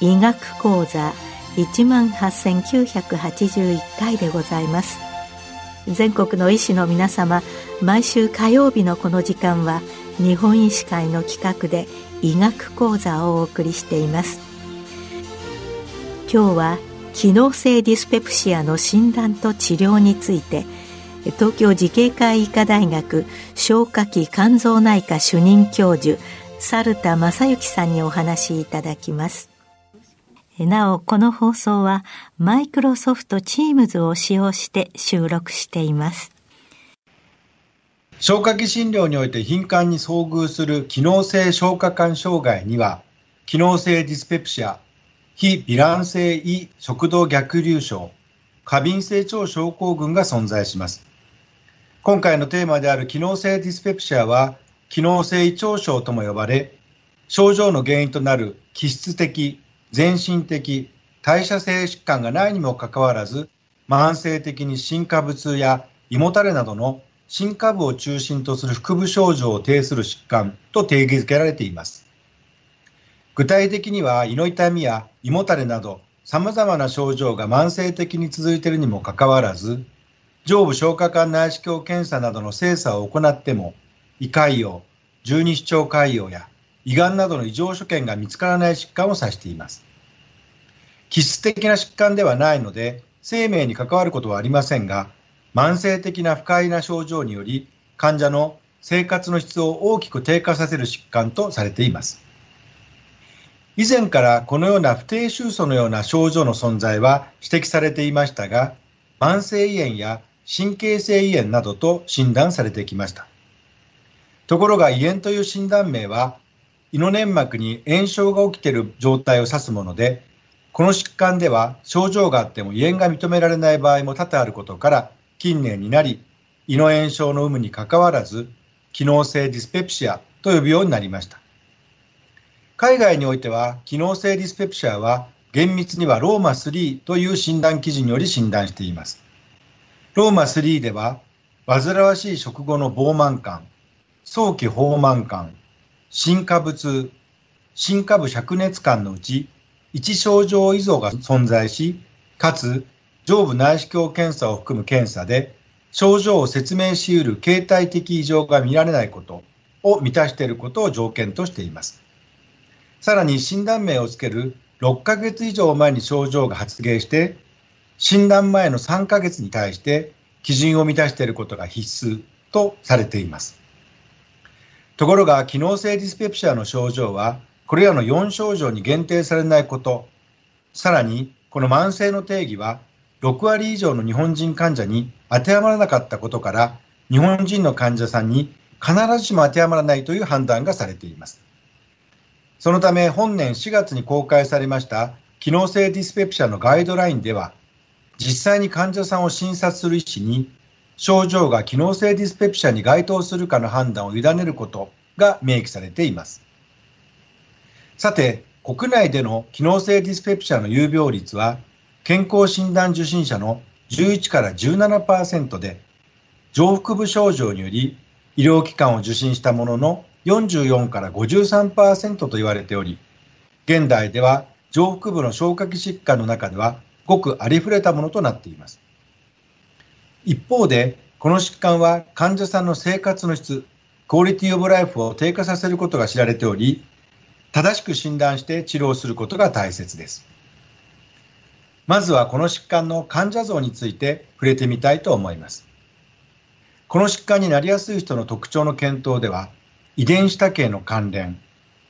医学講座一万八千九百八十一回でございます。全国の医師の皆様毎週火曜日のこの時間は日本医師会の企画で医学講座をお送りしています今日は機能性ディスペプシアの診断と治療について東京慈恵会医科大学消化器肝臓内科主任教授猿田正幸さんにお話しいただきますなお、この放送はマイクロソフトチームズを使用して収録しています。消化器診療において頻繁に遭遇する機能性消化管障害には、機能性ディスペプシア、非ヴィラン性胃食道逆流症、過敏性腸症候群が存在します。今回のテーマである機能性ディスペプシアは、機能性胃腸症とも呼ばれ、症状の原因となる気質的、全身的、代謝性疾患がないにもかかわらず、慢性的に心下部痛や胃もたれなどの心下部を中心とする腹部症状を呈する疾患と定義づけられています。具体的には胃の痛みや胃もたれなど様々な症状が慢性的に続いているにもかかわらず、上部消化管内視鏡検査などの精査を行っても、胃潰瘍、十二指腸潰瘍や胃がんなどの異常所見が見つからない疾患を指しています。気質的な疾患ではないので、生命に関わることはありませんが、慢性的な不快な症状により、患者の生活の質を大きく低下させる疾患とされています。以前からこのような不定収素のような症状の存在は指摘されていましたが、慢性胃炎や神経性胃炎などと診断されてきました。ところが胃炎という診断名は胃の粘膜に炎症が起きている状態を指すもので、この疾患では症状があっても胃炎が認められない場合も多々あることから、近年になり、胃の炎症の有無にかかわらず、機能性ディスペプシアと呼ぶようになりました。海外においては、機能性ディスペプシアは厳密にはローマ3という診断基準により診断しています。ローマ3では、煩わしい食後の膨満感、早期放満感、心下部痛、心下部灼熱感のうち、一症状以上が存在し、かつ上部内視鏡検査を含む検査で、症状を説明し得る形態的異常が見られないことを満たしていることを条件としています。さらに診断名をつける6ヶ月以上前に症状が発現して、診断前の3ヶ月に対して基準を満たしていることが必須とされています。ところが機能性ディスペプシアの症状はこれらの4症状に限定されないことさらにこの慢性の定義は6割以上の日本人患者に当てはまらなかったことから日本人の患者さんに必ずしも当てはまらないという判断がされていますそのため本年4月に公開されました機能性ディスペプシアのガイドラインでは実際に患者さんを診察する医師に症状が機能性ディスペプシアに該当するかの判断を委ねることが明記されています。さて、国内での機能性ディスペプシアの有病率は、健康診断受診者の11から17%で、上腹部症状により医療機関を受診したものの44から53%と言われており、現代では上腹部の消化器疾患の中ではごくありふれたものとなっています。一方で、この疾患は患者さんの生活の質、クオリティオブライフを低下させることが知られており、正しく診断して治療することが大切です。まずはこの疾患の患者像について触れてみたいと思います。この疾患になりやすい人の特徴の検討では、遺伝子多形の関連、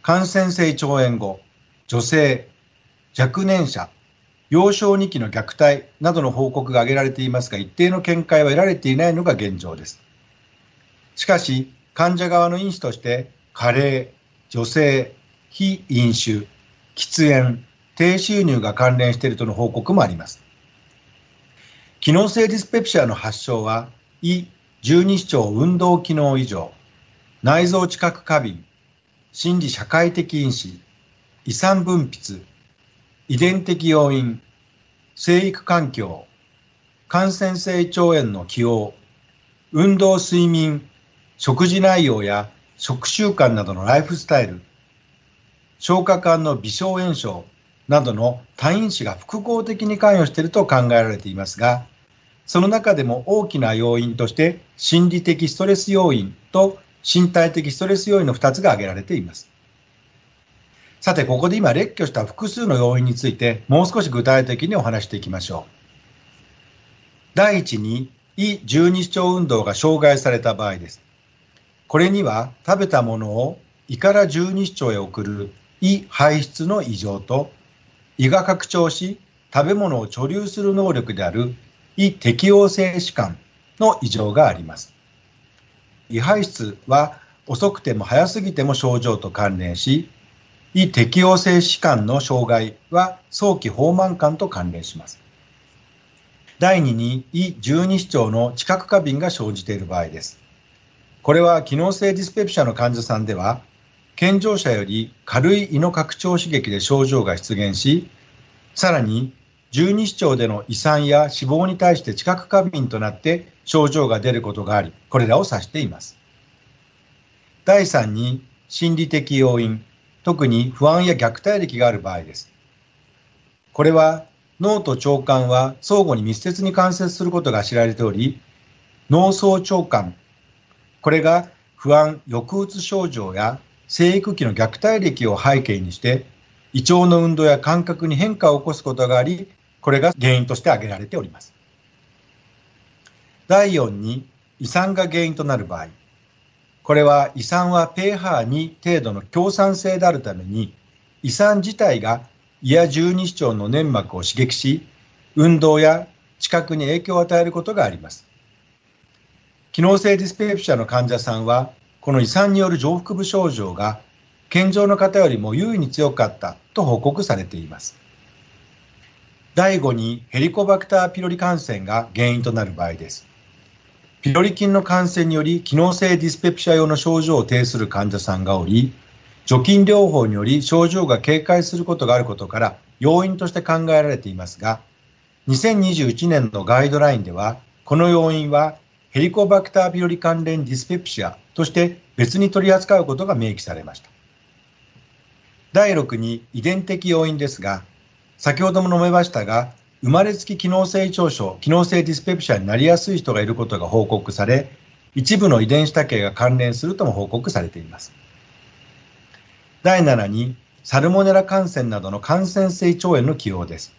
感染性腸炎後、女性、若年者、幼少2期の虐待などの報告が挙げられていますが、一定の見解は得られていないのが現状です。しかし、患者側の因子として、加齢、女性、非飲酒、喫煙、低収入が関連しているとの報告もあります。機能性ディスペプシアの発症は、胃、十二指腸運動機能異常、内臓知覚過敏、心理社会的因子、遺産分泌、遺伝的要因、生育環境、感染性腸炎の起用、運動睡眠、食事内容や食習慣などのライフスタイル、消化管の微小炎症などの単因子が複合的に関与していると考えられていますが、その中でも大きな要因として心理的ストレス要因と身体的ストレス要因の2つが挙げられています。さて、ここで今列挙した複数の要因についてもう少し具体的にお話していきましょう。第一に胃十二指腸運動が障害された場合です。これには食べたものを胃から十二指腸へ送る胃排出の異常と胃が拡張し食べ物を貯留する能力である胃適応性疾患の異常があります。胃排出は遅くても早すぎても症状と関連し胃適応性疾患の障害は早期放満感と関連します。第2に胃十二指腸の知覚過敏が生じている場合です。これは機能性ディスペプシャの患者さんでは健常者より軽い胃の拡張刺激で症状が出現しさらに十二指腸での胃酸や脂肪に対して知覚過敏となって症状が出ることがありこれらを指しています。第3に心理的要因特に不安や虐待歴がある場合です。これは脳と腸管は相互に密接に関節することが知られており、脳層腸管、これが不安、抑うつ症状や生育期の虐待歴を背景にして、胃腸の運動や感覚に変化を起こすことがあり、これが原因として挙げられております。第4に、胃酸が原因となる場合、これは胃酸は pH2 程度の強酸性であるために、胃酸自体が胃や十二指腸の粘膜を刺激し運動や知覚に影響を与えることがあります機能性ディスペプシアの患者さんはこの胃酸による上腹部症状が健常の方よりも優位に強かったと報告されています。第5にヘリコバクターピロリ感染が原因となる場合です。ピロリ菌の感染により機能性ディスペプシア用の症状を呈する患者さんがおり除菌療法により症状が軽快することがあることから要因として考えられていますが2021年のガイドラインではこの要因はヘリコバクタービロリ関連ディスペプシアとして別に取り扱うことが明記されました第6に遺伝的要因ですが先ほども述べましたが生まれつき機能性腸症機能性ディスペプシアになりやすい人がいることが報告され一部の遺伝子多形が関連するとも報告されています第7にサルモネラ感染などの感染性腸炎の起用です。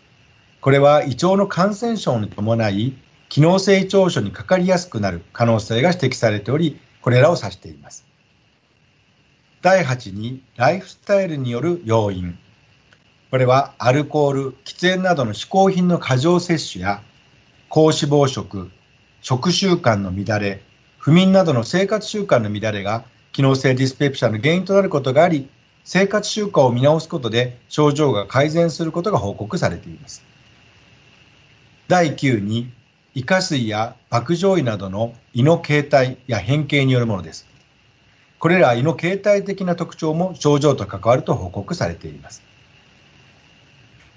これは胃腸の感染症に伴い機能性胃腸症にかかりやすくなる可能性が指摘されておりこれらを指しています。第8にライフスタイルによる要因これはアルコール喫煙などの嗜好品の過剰摂取や高脂肪食食習慣の乱れ不眠などの生活習慣の乱れが機能性ディスペプシャの原因となることがあり生活習慣を見直すことで症状が改善することが報告されています。第9に胃下垂や爆上胃などの胃の形態や変形によるものです。これら胃の形態的な特徴も症状と関わると報告されています。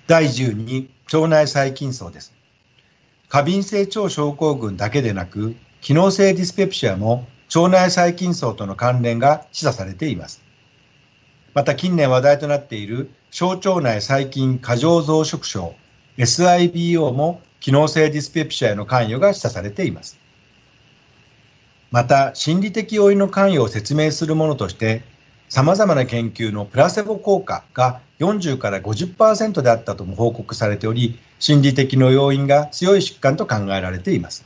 第10に腸内細菌層です。過敏性腸症候群だけでなく、機能性ディスペプシアも腸内細菌層との関連が示唆されています。また近年話題となっている小腸内細菌過剰増殖症 SIBO も機能性ディスペプシアへの関与が示唆されています。また心理的要因の関与を説明するものとして様々な研究のプラセボ効果が40から50%であったとも報告されており心理的の要因が強い疾患と考えられています。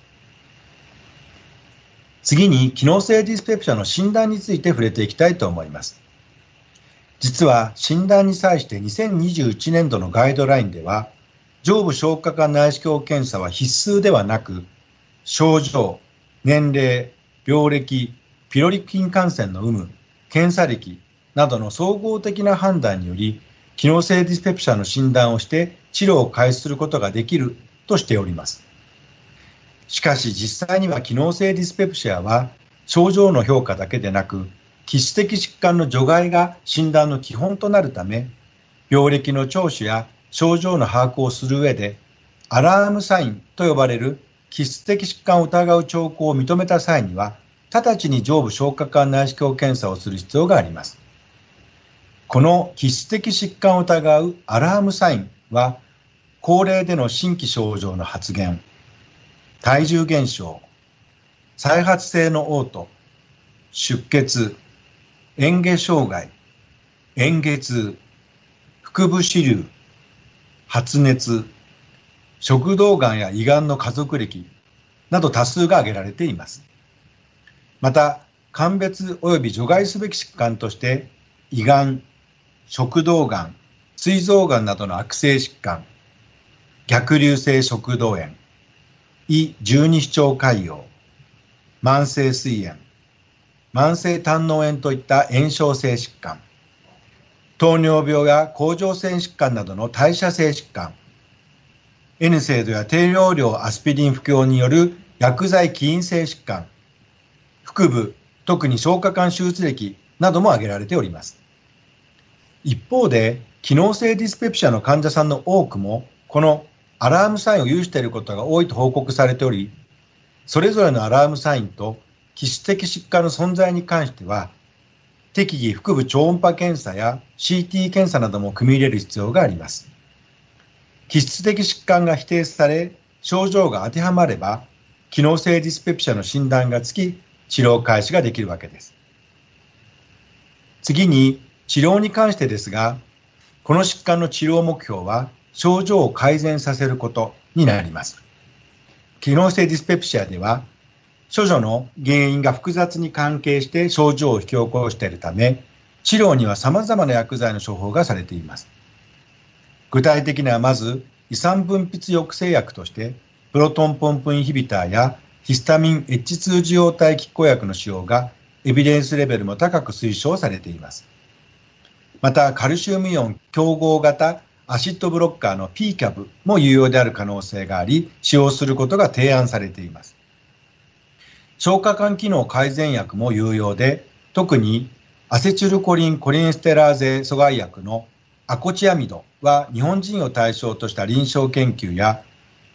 次に機能性ディスペプシアの診断について触れていきたいと思います。実は診断に際して2021年度のガイドラインでは上部消化管内視鏡検査は必須ではなく症状年齢病歴ピロリ菌感染の有無検査歴などの総合的な判断により機能性ディスペプシャの診断をして治療を開始することができるとしております。しかし実際には機能性ディスペプシアは症状の評価だけでなく基質的疾患の除外が診断の基本となるため病歴の聴取や症状の把握をする上でアラームサインと呼ばれる基質的疾患を疑う兆候を認めた際には直ちに上部消化管内視鏡検査をする必要があります。この基質的疾患を疑うアラームサインは高齢での新規症状の発現体重減少再発性の嘔吐出血嚥下障害嚥下痛腹部支流発熱食道がんや胃がんの家族歴など多数が挙げられています。また鑑別及び除外すべき疾患として胃がん食道がん膵臓がんなどの悪性疾患逆流性食道炎胃十二指腸潰瘍慢性膵炎慢性胆嚢炎といった炎症性疾患糖尿病や甲状腺疾患などの代謝性疾患 N 制度や低用量アスピリン服用による薬剤起因性疾患腹部特に消化管手術歴なども挙げられております。一方で機能性ディスペプシアの患者さんの多くもこのアラームサインを有していることが多いと報告されておりそれぞれのアラームサインと基質的疾患の存在に関しては適宜腹部超音波検査や CT 検査なども組み入れる必要があります。基質的疾患が否定され症状が当てはまれば機能性ディスペプシアの診断がつき治療開始ができるわけです。次に治療に関してですがこの疾患の治療目標は症状を改善させることになります。機能性ディスペプシアでは処女の原因が複雑に関係して症状を引き起こしているため治療には様々な薬剤の処方がされています。具体的にはまず胃酸分泌抑制薬としてプロトンポンプインヒビターやヒスタミン H2 受容体拮抗薬の使用がエビデンスレベルも高く推奨されています。またカルシウムイオン競合型アシッドブロッカーの PCAB も有用である可能性があり使用することが提案されています。消化管機能改善薬も有用で特にアセチルコリンコリンステラーゼ阻害薬のアコチアミドは日本人を対象とした臨床研究や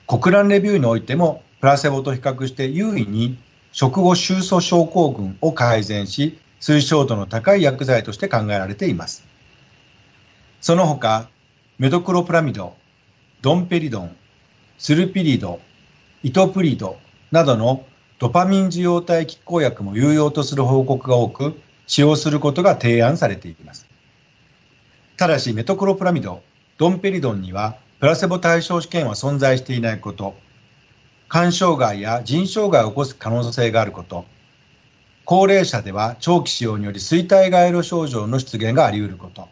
国蘭レビューにおいてもプラセボと比較して優位に食後収素症候群を改善し推奨度の高い薬剤として考えられています。その他メドクロプラミドドンペリドンスルピリドイトプリドなどのドパミン受容体拮抗薬も有用とする報告が多く使用することが提案されています。ただしメトクロプラミドドンペリドンにはプラセボ対象試験は存在していないこと肝障害や腎障害を起こす可能性があること高齢者では長期使用により衰退外路症状の出現があり得ること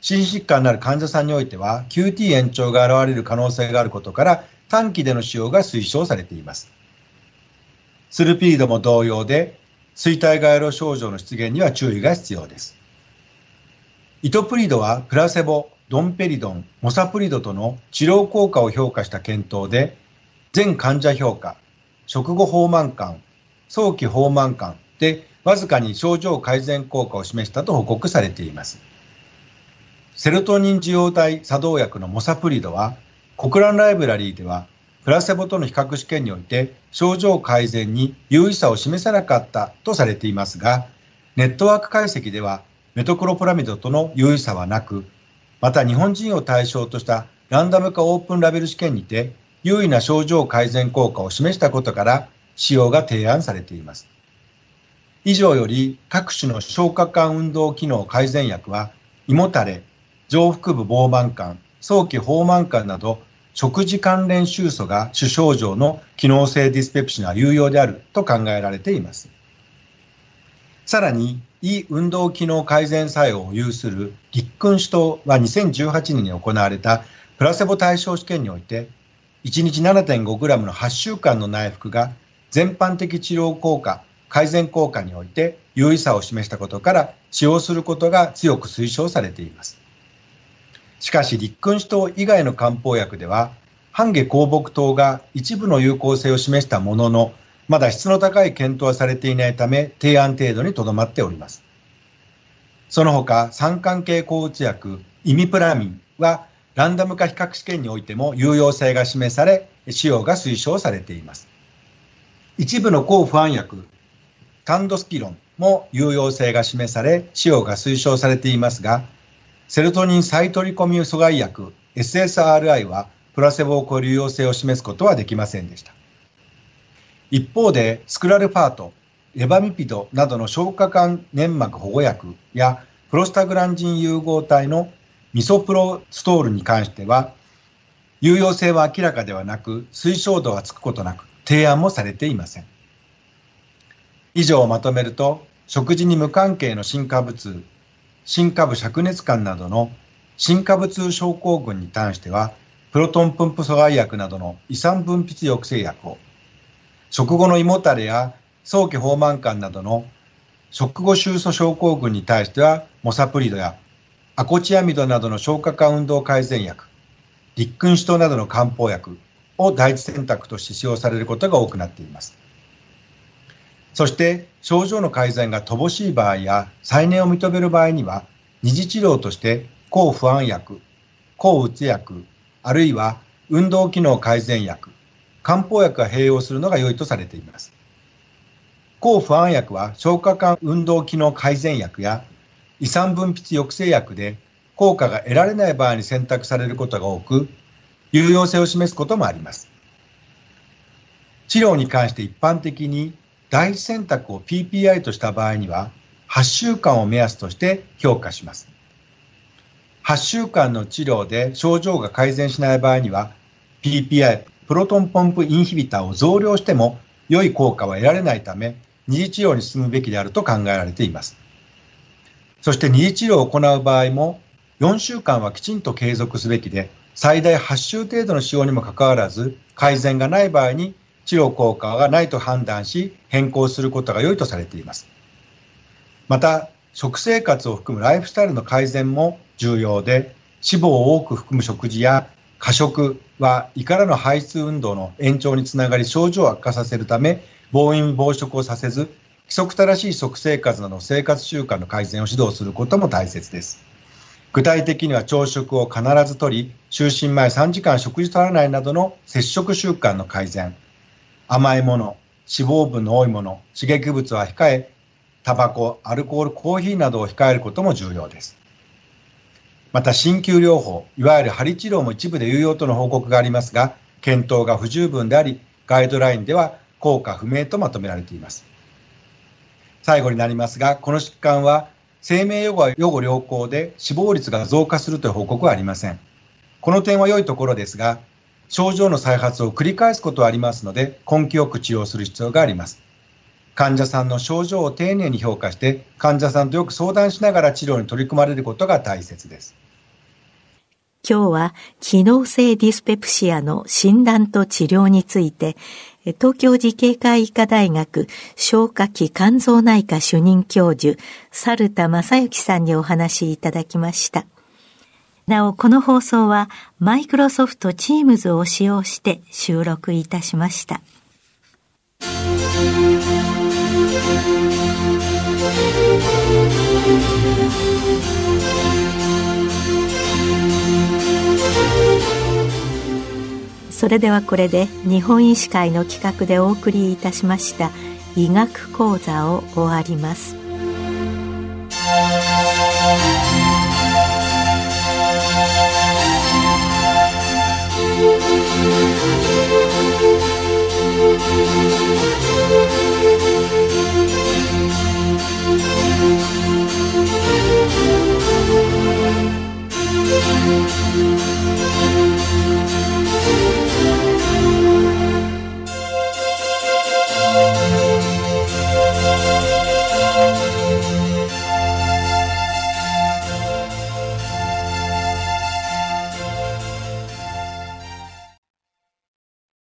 心疾患のある患者さんにおいては QT 延長が現れる可能性があることから短期での使用が推奨されています。スルピードも同様で衰退外路症状の出現には注意が必要です。イトプリドはプラセボ、ドンペリドン、モサプリドとの治療効果を評価した検討で全患者評価、食後放満感、早期放満感でわずかに症状改善効果を示したと報告されています。セロトニン受容体作動薬のモサプリドは国蘭ライブラリーではプラセボとの比較試験において症状改善に有意差を示さなかったとされていますがネットワーク解析ではメトクロプラミドとの有意差はなくまた日本人を対象としたランダム化オープンラベル試験にて優位な症状改善効果を示したことから使用が提案されています。以上より各種の消化管運動機能改善薬は胃もたれ上腹部膨満感早期放満感など食事関連臭素が主症状の機能性ディスペプシーは有用であると考えられています。さらに、胃運動機能改善作用を有する立君主糖は2018年に行われたプラセボ対象試験において、1日 7.5g の8週間の内服が全般的治療効果、改善効果において有意差を示したことから使用することが強く推奨されています。しかし立君子糖以外の漢方薬では半下香木糖が一部の有効性を示したもののまだ質の高い検討はされていないため提案程度にとどまっております。その他、三関係抗うつ薬イミプラミンはランダム化比較試験においても有用性が示され使用が推奨されています。一部の抗不安薬タンドスキロンも有用性が示され使用が推奨されていますがセロトニン再取り込み阻害薬 SSRI はプラセボを超える有用性を示すことはできませんでした。一方でスクラルファートレバミピドなどの消化管粘膜保護薬やプロスタグランジン融合体のミソプロストールに関しては有用性は明らかではなく推奨度はつくことなく提案もされていません。以上をまとめると食事に無関係の新化物新下部灼熱感などの新下部痛症候群に関してはプロトンプンプ阻害薬などの胃酸分泌抑制薬を食後の胃もたれや早期放満感などの食後収素症候群に対してはモサプリドやアコチアミドなどの消化管運動改善薬立君子糖などの漢方薬を第一選択として使用されることが多くなっています。そして症状の改善が乏しい場合や再燃を認める場合には二次治療として抗不安薬抗うつ薬あるいは運動機能改善薬漢方薬が併用するのが良いとされています。抗不安薬は消化管運動機能改善薬や胃酸分泌抑制薬で効果が得られない場合に選択されることが多く有用性を示すこともあります。治療に関して一般的に第一選択を PPI とした場合には8週間を目安として評価します。8週間の治療で症状が改善しない場合には PPI プロトンポンプインヒビターを増量しても良い効果は得られないため二次治療に進むべきであると考えられていますそして二次治療を行う場合も4週間はきちんと継続すべきで最大8週程度の使用にもかかわらず改善がない場合に治療効果がないと判断し変更することが良いとされています。また食生活を含むライフスタイルの改善も重要で脂肪を多く含む食事や過食は胃からの排出運動の延長につながり症状を悪化させるため暴飲暴食をさせず規則正しい食生活などの生活習慣の改善を指導することも大切です。具体的には朝食を必ずとり就寝前3時間食事取らないなどの摂食習慣の改善。甘いもの脂肪分の多いもの刺激物は控えタバコアルコールコーヒーなどを控えることも重要です。また鍼灸療法いわゆる針治療も一部で有用との報告がありますが検討が不十分でありガイドラインでは効果不明とまとめられています。最後になりますがこの疾患は生命予後は予後良好で死亡率が増加するという報告はありません。この点は良いところですが症状の再発を繰り返すことはありますので根気よく治療する必要があります。患者さんの症状を丁寧に評価して患者さんとよく相談しながら治療に取り組まれることが大切です。今日は機能性ディスペプシアの診断と治療について東京慈恵会医科大学消化器肝臓内科主任教授猿田正幸さんにお話しいただきました。なお、この放送はマイクロソフト Teams を使用して収録いたしました。それではこれで日本医師会の企画でお送りいたしました医学講座を終わります。